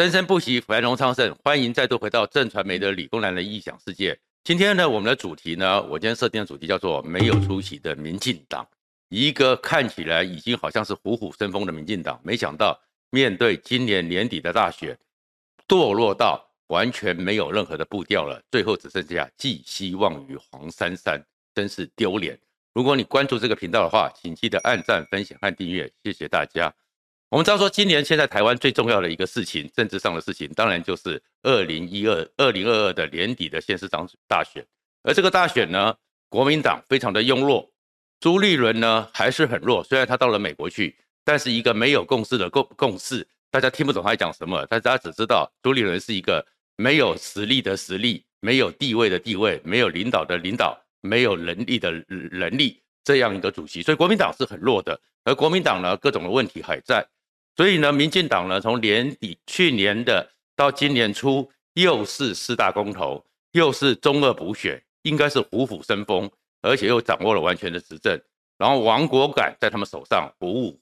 生生不息，繁荣昌盛。欢迎再度回到正传媒的理工男的异想世界。今天呢，我们的主题呢，我今天设定的主题叫做“没有出息的民进党”。一个看起来已经好像是虎虎生风的民进党，没想到面对今年年底的大选，堕落到完全没有任何的步调了。最后只剩下寄希望于黄珊珊，真是丢脸。如果你关注这个频道的话，请记得按赞、分享和订阅，谢谢大家。我们知道说，今年现在台湾最重要的一个事情，政治上的事情，当然就是二零一二、二零二二的年底的县市长大选。而这个大选呢，国民党非常的庸弱，朱立伦呢还是很弱。虽然他到了美国去，但是一个没有共识的共共识，大家听不懂他在讲什么。但大家只知道朱立伦是一个没有实力的实力，没有地位的地位，没有领导的领导，没有能力的能力这样一个主席。所以国民党是很弱的。而国民党呢，各种的问题还在。所以呢，民进党呢，从年底去年的到今年初，又是四大公投，又是中二补选，应该是虎虎生风，而且又掌握了完全的执政。然后亡国感在他们手上，虎虎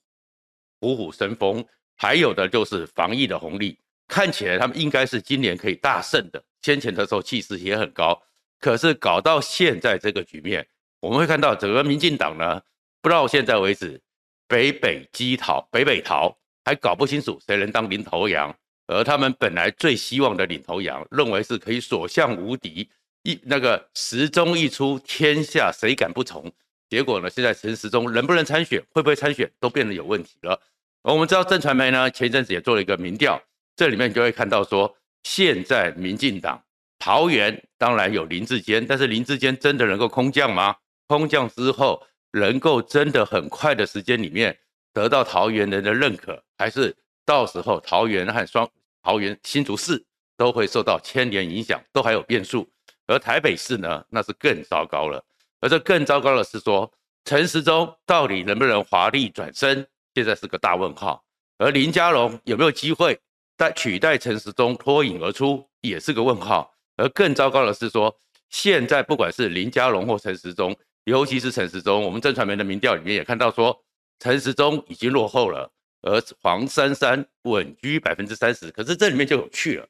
虎虎生风。还有的就是防疫的红利，看起来他们应该是今年可以大胜的。先前的时候气势也很高，可是搞到现在这个局面，我们会看到整个民进党呢，不到现在为止，北北基逃，北北逃。还搞不清楚谁能当领头羊，而他们本来最希望的领头羊，认为是可以所向无敌，一那个时钟一出，天下谁敢不从？结果呢，现在陈时中能不能参选，会不会参选，都变得有问题了。而我们知道，震传媒呢前一阵子也做了一个民调，这里面就会看到说，现在民进党桃园当然有林志坚，但是林志坚真的能够空降吗？空降之后，能够真的很快的时间里面。得到桃园人的认可，还是到时候桃园和双桃园新竹市都会受到牵连影响，都还有变数。而台北市呢，那是更糟糕了。而这更糟糕的是说，陈时中到底能不能华丽转身，现在是个大问号。而林佳龙有没有机会代取代陈时中脱颖而出，也是个问号。而更糟糕的是说，现在不管是林佳龙或陈时中，尤其是陈时中，我们正传媒的民调里面也看到说。陈时中已经落后了，而黄珊珊稳居百分之三十。可是这里面就有趣了，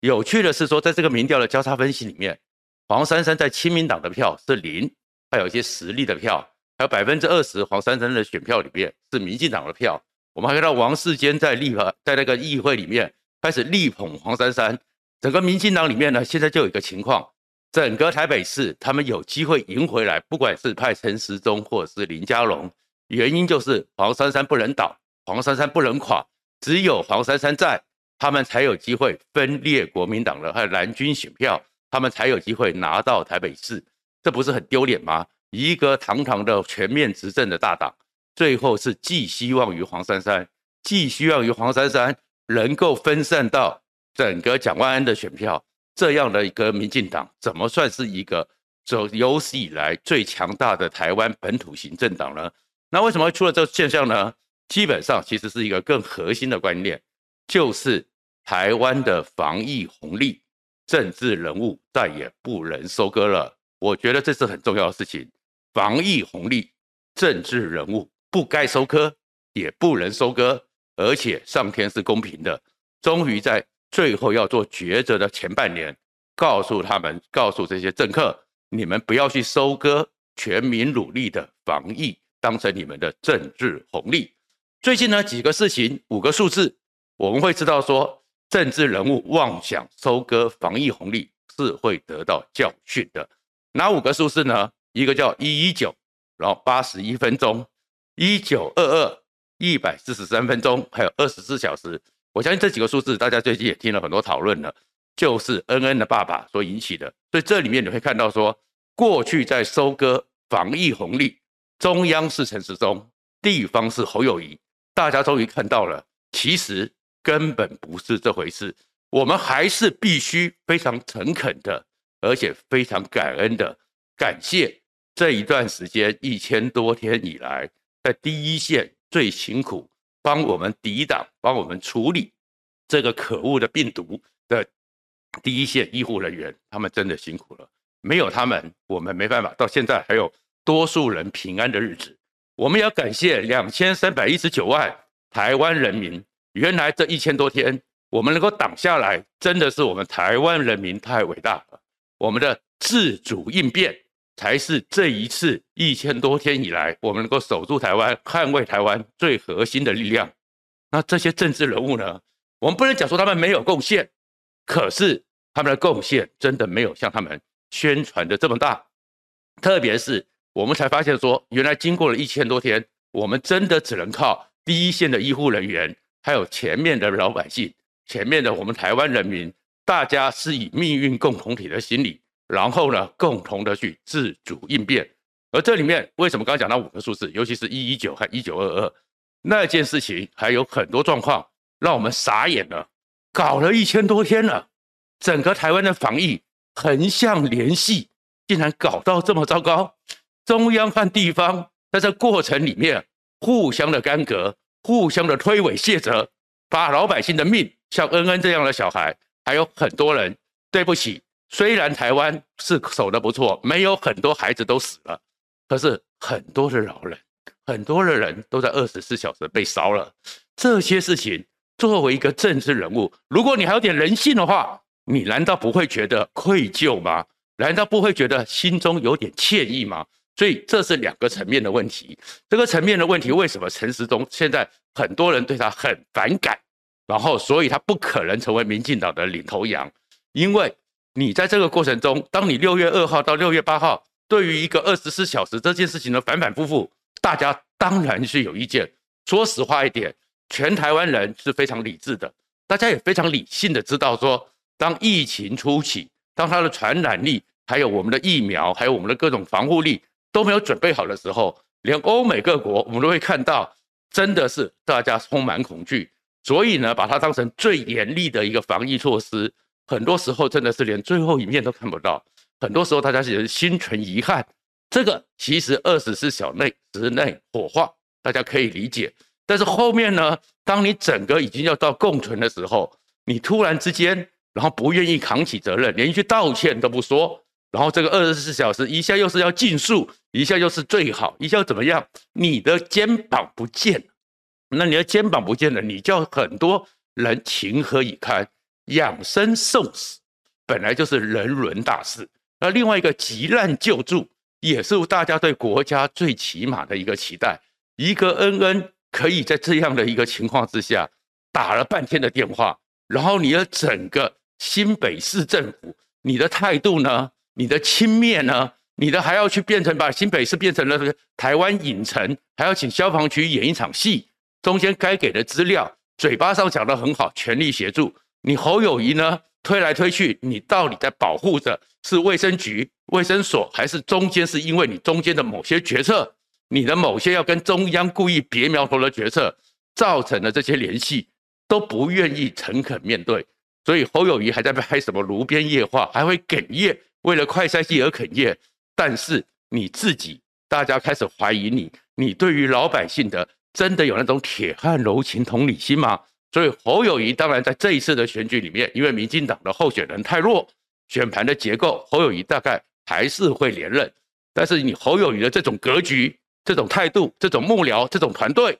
有趣的是说，在这个民调的交叉分析里面，黄珊珊在亲民党的票是零，还有一些实力的票，还有百分之二十黄珊珊的选票里面是民进党的票。我们还看到王世坚在立法在那个议会里面开始力捧黄珊珊。整个民进党里面呢，现在就有一个情况，整个台北市他们有机会赢回来，不管是派陈时中或者是林佳龙。原因就是黄珊珊不能倒，黄珊珊不能垮，只有黄珊珊在，他们才有机会分裂国民党的还有蓝军选票，他们才有机会拿到台北市，这不是很丢脸吗？一个堂堂的全面执政的大党，最后是寄希望于黄珊珊，寄希望于黄珊珊能够分散到整个蒋万安的选票，这样的一个民进党，怎么算是一个走有史以来最强大的台湾本土型政党呢？那为什么会出了这个现象呢？基本上其实是一个更核心的观念，就是台湾的防疫红利，政治人物再也不能收割了。我觉得这是很重要的事情。防疫红利，政治人物不该收割，也不能收割，而且上天是公平的，终于在最后要做抉择的前半年，告诉他们，告诉这些政客，你们不要去收割全民努力的防疫。当成你们的政治红利。最近呢，几个事情，五个数字，我们会知道说，政治人物妄想收割防疫红利是会得到教训的。哪五个数字呢？一个叫一一九，然后八十一分钟，一九二二，一百四十三分钟，还有二十四小时。我相信这几个数字，大家最近也听了很多讨论了，就是恩恩的爸爸所引起的。所以这里面你会看到说，过去在收割防疫红利。中央是陈时中，地方是侯友谊，大家终于看到了，其实根本不是这回事。我们还是必须非常诚恳的，而且非常感恩的感谢这一段时间一千多天以来，在第一线最辛苦帮我们抵挡、帮我们处理这个可恶的病毒的第一线医护人员，他们真的辛苦了。没有他们，我们没办法。到现在还有。多数人平安的日子，我们要感谢两千三百一十九万台湾人民。原来这一千多天，我们能够挡下来，真的是我们台湾人民太伟大了。我们的自主应变，才是这一次一千多天以来，我们能够守住台湾、捍卫台湾最核心的力量。那这些政治人物呢？我们不能讲说他们没有贡献，可是他们的贡献真的没有像他们宣传的这么大。特别是我们才发现说，原来经过了一千多天，我们真的只能靠第一线的医护人员，还有前面的老百姓。前面的我们台湾人民，大家是以命运共同体的心理，然后呢，共同的去自主应变。而这里面为什么刚刚讲到五个数字，尤其是一一九和一九二二那件事情，还有很多状况让我们傻眼了。搞了一千多天了，整个台湾的防疫横向联系竟然搞到这么糟糕，中央和地方在这过程里面互相的干戈，互相的推诿卸责，把老百姓的命。像恩恩这样的小孩，还有很多人。对不起，虽然台湾是守得不错，没有很多孩子都死了，可是很多的老人，很多的人都在二十四小时被烧了。这些事情，作为一个政治人物，如果你还有点人性的话，你难道不会觉得愧疚吗？难道不会觉得心中有点歉意吗？所以这是两个层面的问题。这个层面的问题，为什么陈时中现在很多人对他很反感？然后，所以他不可能成为民进党的领头羊，因为你在这个过程中，当你六月二号到六月八号，对于一个二十四小时这件事情的反反复复，大家当然是有意见。说实话一点，全台湾人是非常理智的，大家也非常理性的知道说，当疫情初期，当它的传染力，还有我们的疫苗，还有我们的各种防护力都没有准备好的时候，连欧美各国我们都会看到，真的是大家充满恐惧。所以呢，把它当成最严厉的一个防疫措施，很多时候真的是连最后一面都看不到。很多时候大家也是心存遗憾。这个其实二十四小时之内火化，大家可以理解。但是后面呢，当你整个已经要到共存的时候，你突然之间，然后不愿意扛起责任，连一句道歉都不说，然后这个二十四小时一下又是要尽数，一下又是最好，一下又怎么样？你的肩膀不见了。那你的肩膀不见了，你叫很多人情何以堪？养生送死本来就是人伦大事，那另外一个急难救助也是大家对国家最起码的一个期待。一个恩恩可以在这样的一个情况之下打了半天的电话，然后你的整个新北市政府，你的态度呢？你的轻蔑呢？你的还要去变成把新北市变成了台湾影城，还要请消防局演一场戏。中间该给的资料，嘴巴上讲得很好，全力协助你。侯友谊呢，推来推去，你到底在保护着是卫生局、卫生所，还是中间是因为你中间的某些决策，你的某些要跟中央故意别苗头的决策，造成了这些联系，都不愿意诚恳面对。所以侯友谊还在拍什么炉边夜话，还会哽咽，为了快筛剂而哽咽。但是你自己，大家开始怀疑你，你对于老百姓的。真的有那种铁汉柔情同理心吗？所以侯友谊当然在这一次的选举里面，因为民进党的候选人太弱，选盘的结构，侯友谊大概还是会连任。但是你侯友谊的这种格局、这种态度、这种幕僚、这种团队，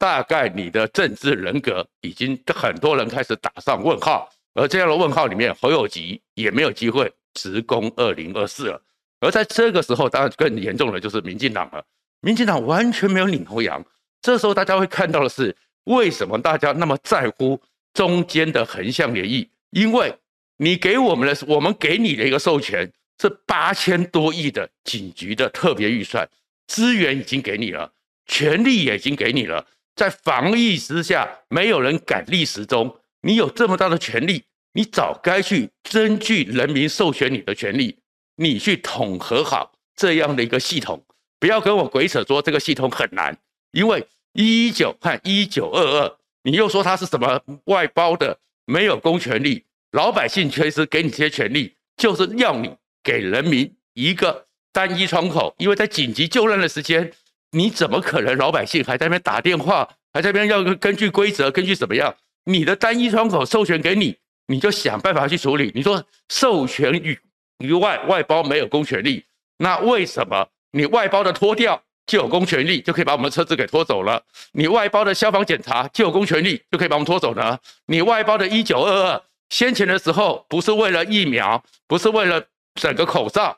大概你的政治人格已经很多人开始打上问号。而这样的问号里面，侯友宜也没有机会直攻二零二四了。而在这个时候，当然更严重的就是民进党了。民进党完全没有领头羊。这时候大家会看到的是，为什么大家那么在乎中间的横向联谊？因为你给我们的，我们给你的一个授权是八千多亿的警局的特别预算，资源已经给你了，权力也已经给你了，在防疫之下，没有人敢立时钟，你有这么大的权力，你早该去争据人民授权你的权利，你去统合好这样的一个系统，不要跟我鬼扯说这个系统很难。因为一一九和一九二二，你又说它是什么外包的，没有公权力，老百姓确实给你这些权利，就是要你给人民一个单一窗口。因为在紧急救难的时间，你怎么可能老百姓还在那边打电话，还在那边要根据规则，根据怎么样？你的单一窗口授权给你，你就想办法去处理。你说授权与与外外包没有公权力，那为什么你外包的脱掉？就有公权力就可以把我们的车子给拖走了。你外包的消防检查就有公权力就可以把我们拖走呢。你外包的一九二二，先前的时候不是为了疫苗，不是为了整个口罩，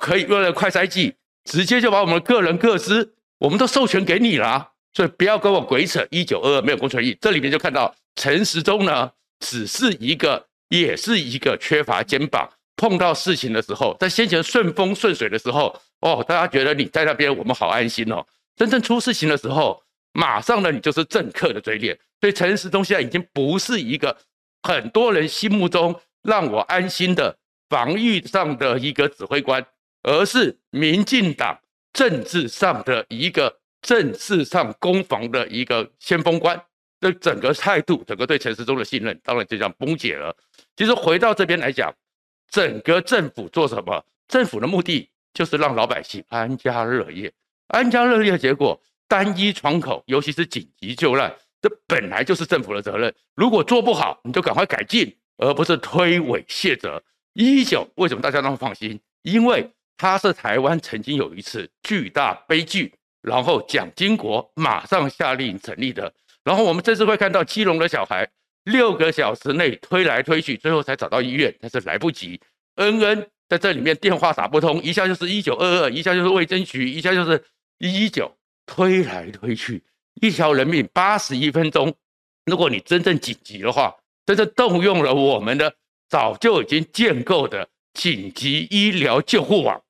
可以为了快筛剂，直接就把我们个人各资，我们都授权给你了。所以不要跟我鬼扯，一九二二没有公权力。这里面就看到陈时中呢，只是一个，也是一个缺乏肩膀。碰到事情的时候，在先前顺风顺水的时候，哦，大家觉得你在那边，我们好安心哦。真正出事情的时候，马上呢，你就是政客的嘴脸。所以陈时中现在已经不是一个很多人心目中让我安心的防御上的一个指挥官，而是民进党政治上的一个政治上攻防的一个先锋官。这整个态度，整个对陈时中的信任，当然就这样崩解了。其实回到这边来讲。整个政府做什么？政府的目的就是让老百姓安家乐业，安家乐业的结果单一窗口，尤其是紧急救难，这本来就是政府的责任。如果做不好，你就赶快改进，而不是推诿卸责。一一九为什么大家那么放心？因为它是台湾曾经有一次巨大悲剧，然后蒋经国马上下令成立的。然后我们这次会看到基隆的小孩。六个小时内推来推去，最后才找到医院，但是来不及。恩恩在这里面电话打不通，一下就是一九二二，一下就是卫生局，一下就是一一九，推来推去，一条人命八十一分钟。如果你真正紧急的话，真正动用了我们的早就已经建构的紧急医疗救护网，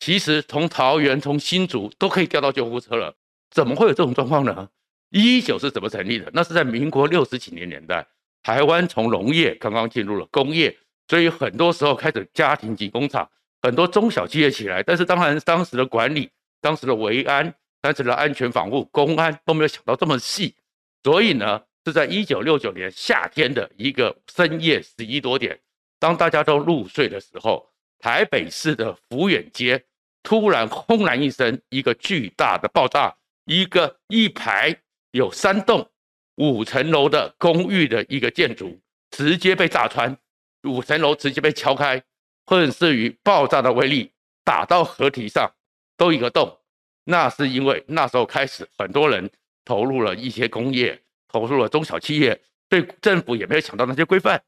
其实从桃园、从新竹都可以调到救护车了。怎么会有这种状况呢？一九是怎么成立的？那是在民国六十几年年代，台湾从农业刚刚进入了工业，所以很多时候开始家庭级工厂，很多中小企业起来。但是当然，当时的管理、当时的维安、当时的安全防护、公安都没有想到这么细，所以呢，是在一九六九年夏天的一个深夜十一多点，当大家都入睡的时候，台北市的福远街突然轰然一声，一个巨大的爆炸，一个一排。有三栋五层楼的公寓的一个建筑直接被炸穿，五层楼直接被敲开，或是于爆炸的威力打到河堤上都一个洞。那是因为那时候开始很多人投入了一些工业，投入了中小企业，对政府也没有想到那些规范，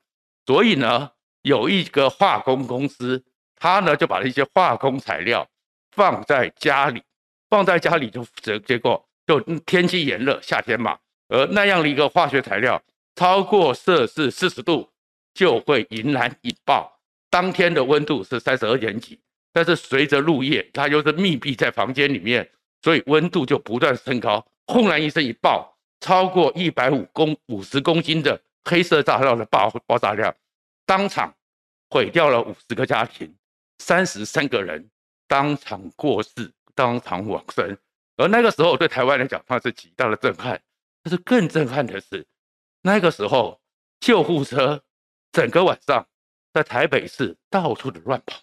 所以呢，有一个化工公司，他呢就把一些化工材料放在家里，放在家里就结结果。就天气炎热，夏天嘛，而那样的一个化学材料超过摄氏四十度就会引燃引爆。当天的温度是三十二点几，但是随着入夜，它又是密闭在房间里面，所以温度就不断升高。轰然一声一爆，超过一百五公五十公斤的黑色炸药的爆爆炸量，当场毁掉了五十个家庭，三十三个人当场过世，当场往生。而那个时候对台湾来讲，它是极大的震撼。但是更震撼的是，那个时候救护车整个晚上在台北市到处的乱跑，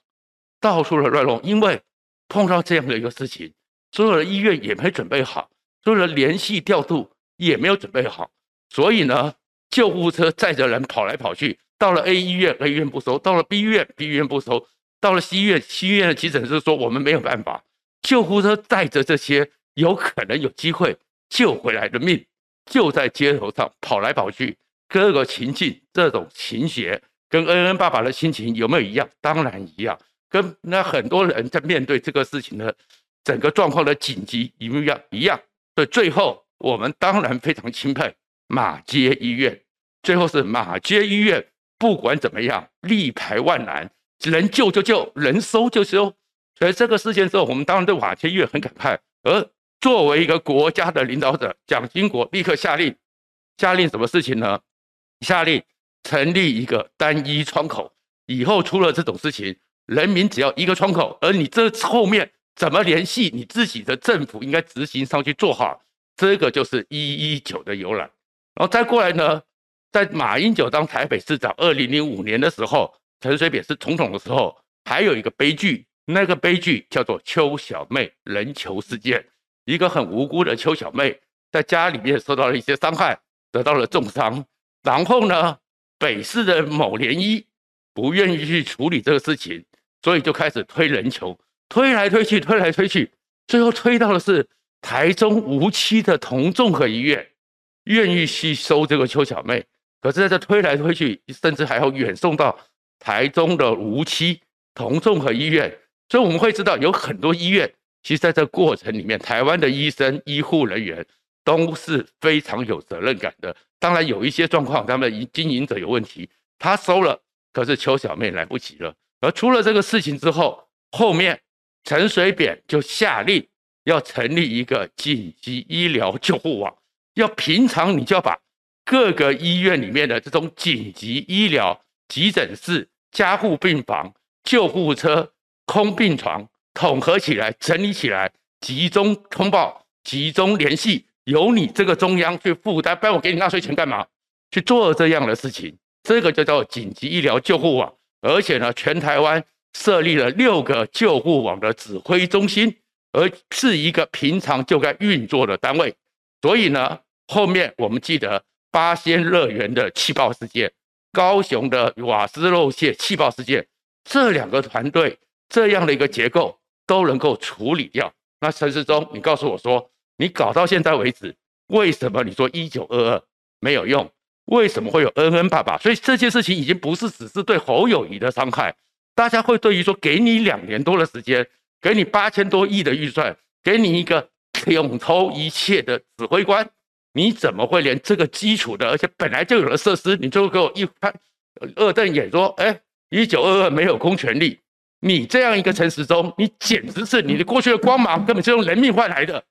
到处的乱弄，因为碰到这样的一个事情，所有的医院也没准备好，所有的联系调度也没有准备好，所以呢，救护车载着人跑来跑去，到了 A 医院，A 医院不收；到了 B 医院，B 医院不收；到了 C 医院，C 医院的急诊室说我们没有办法，救护车载着这些。有可能有机会救回来的命，就在街头上跑来跑去，各个情境，这种情节跟恩恩爸爸的心情有没有一样？当然一样。跟那很多人在面对这个事情的整个状况的紧急一样一样。所以，最后我们当然非常钦佩马街医院，最后是马街医院不管怎么样力排万难，能救就救，能收就收。所以这个事件之后，我们当然对马街医院很感慨，而。作为一个国家的领导者，蒋经国立刻下令，下令什么事情呢？下令成立一个单一窗口，以后出了这种事情，人民只要一个窗口，而你这后面怎么联系，你自己的政府应该执行上去做好，这个就是一一九的由来。然后再过来呢，在马英九当台北市长，二零零五年的时候，陈水扁是总统的时候，还有一个悲剧，那个悲剧叫做邱小妹人球事件。一个很无辜的邱小妹，在家里面受到了一些伤害，得到了重伤。然后呢，北市的某联医不愿意去处理这个事情，所以就开始推人球，推来推去，推来推去。最后推到的是台中无期的同综合医院愿意吸收这个邱小妹，可是在这推来推去，甚至还要远送到台中的无期同综合医院。所以我们会知道，有很多医院，其实在这过程里面，台湾的医生、医护人员都是非常有责任感的。当然，有一些状况，他们经营者有问题，他收了，可是邱小妹来不及了。而出了这个事情之后，后面陈水扁就下令要成立一个紧急医疗救护网，要平常你就要把各个医院里面的这种紧急医疗、急诊室、加护病房、救护车。空病床统合起来，整理起来，集中通报，集中联系，由你这个中央去负担。不然我给你纳税钱干嘛？去做这样的事情，这个就叫紧急医疗救护网。而且呢，全台湾设立了六个救护网的指挥中心，而是一个平常就该运作的单位。所以呢，后面我们记得八仙乐园的气爆事件，高雄的瓦斯漏泄气爆事件，这两个团队。这样的一个结构都能够处理掉。那陈时中，你告诉我说，你搞到现在为止，为什么你说一九二二没有用？为什么会有恩恩爸爸？所以这件事情已经不是只是对侯友谊的伤害，大家会对于说，给你两年多的时间，给你八千多亿的预算，给你一个统筹一切的指挥官，你怎么会连这个基础的，而且本来就有的设施，你就给我一拍二瞪眼说，哎，一九二二没有公权力。你这样一个陈时中，你简直是你的过去的光芒根本是用人命换来的，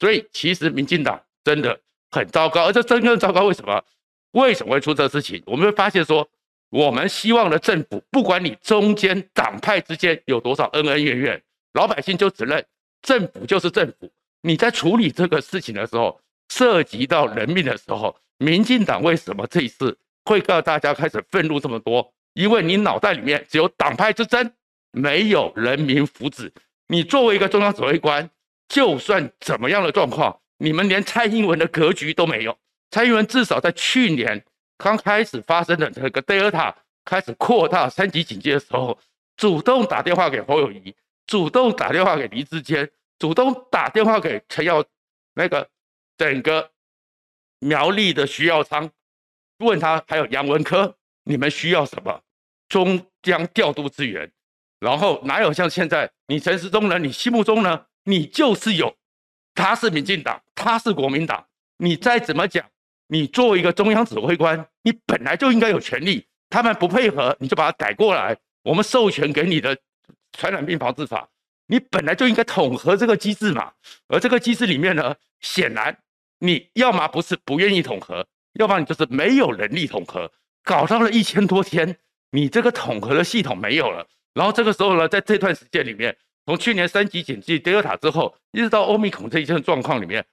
所以其实民进党真的很糟糕，而这真正糟糕，为什么？为什么会出这事情？我们会发现说，我们希望的政府，不管你中间党派之间有多少恩恩怨怨，老百姓就只认政府就是政府。你在处理这个事情的时候，涉及到人命的时候，民进党为什么这一次会告大家开始愤怒这么多？因为你脑袋里面只有党派之争。没有人民福祉，你作为一个中央指挥官，就算怎么样的状况，你们连蔡英文的格局都没有。蔡英文至少在去年刚开始发生的这个德尔塔开始扩大三级警戒的时候，主动打电话给侯友谊，主动打电话给黎智坚，主动打电话给陈耀那个整个苗栗的徐耀昌，问他还有杨文科，你们需要什么？中央调度资源。然后哪有像现在你陈时中呢？你心目中呢？你就是有，他是民进党，他是国民党。你再怎么讲，你作为一个中央指挥官，你本来就应该有权利。他们不配合，你就把它改过来。我们授权给你的传染病防治法，你本来就应该统合这个机制嘛。而这个机制里面呢，显然你要么不是不愿意统合，要不然你就是没有能力统合。搞到了一千多天，你这个统合的系统没有了。然后这个时候呢，在这段时间里面，从去年三级警戒、德尔塔之后，一直到欧米孔这一些状况里面，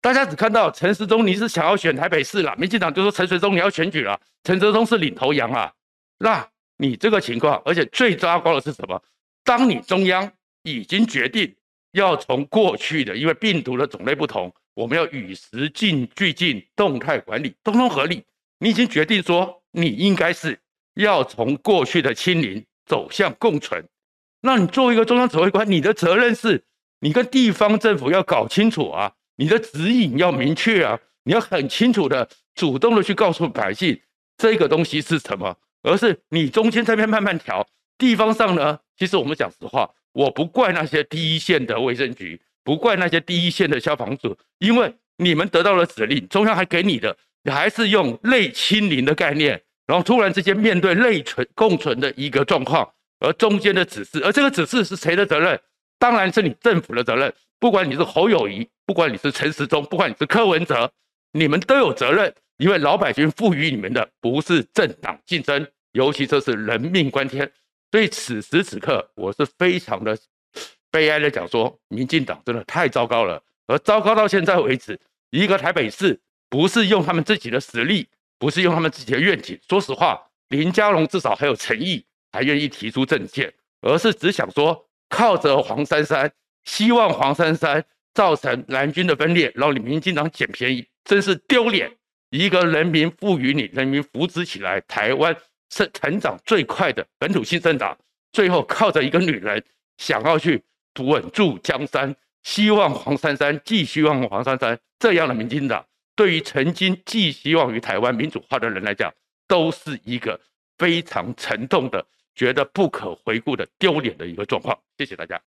大家只看到陈时中你是想要选台北市了，民进党就说陈时中你要选举了，陈时中是领头羊啊。那你这个情况，而且最糟糕的是什么？当你中央已经决定要从过去的，因为病毒的种类不同，我们要与时进俱进，动态管理，通通合理。你已经决定说，你应该是要从过去的清零。走向共存，那你作为一个中央指挥官，你的责任是，你跟地方政府要搞清楚啊，你的指引要明确啊，你要很清楚的、主动的去告诉百姓这个东西是什么，而是你中间这边慢慢调。地方上呢，其实我们讲实话，我不怪那些第一线的卫生局，不怪那些第一线的消防组，因为你们得到了指令，中央还给你的，你还是用类清零的概念。然后突然之间面对内存共存的一个状况，而中间的指示，而这个指示是谁的责任？当然是你政府的责任。不管你是侯友谊，不管你是陈时中，不管你是柯文哲，你们都有责任，因为老百姓赋予你们的不是政党竞争，尤其这是人命关天。所以此时此刻，我是非常的悲哀的讲说，民进党真的太糟糕了。而糟糕到现在为止，一个台北市不是用他们自己的实力。不是用他们自己的愿景。说实话，林佳龙至少还有诚意，还愿意提出政见，而是只想说靠着黄珊珊，希望黄珊珊造成蓝军的分裂，让你民进党捡便宜，真是丢脸！一个人民赋予你，人民扶持起来，台湾是成长最快的本土新政党，最后靠着一个女人想要去稳住江山，希望黄珊珊，寄希望黄珊珊这样的民进党，对于曾经寄希望于台湾民主化的人来讲，都是一个非常沉重的、觉得不可回顾的丢脸的一个状况。谢谢大家。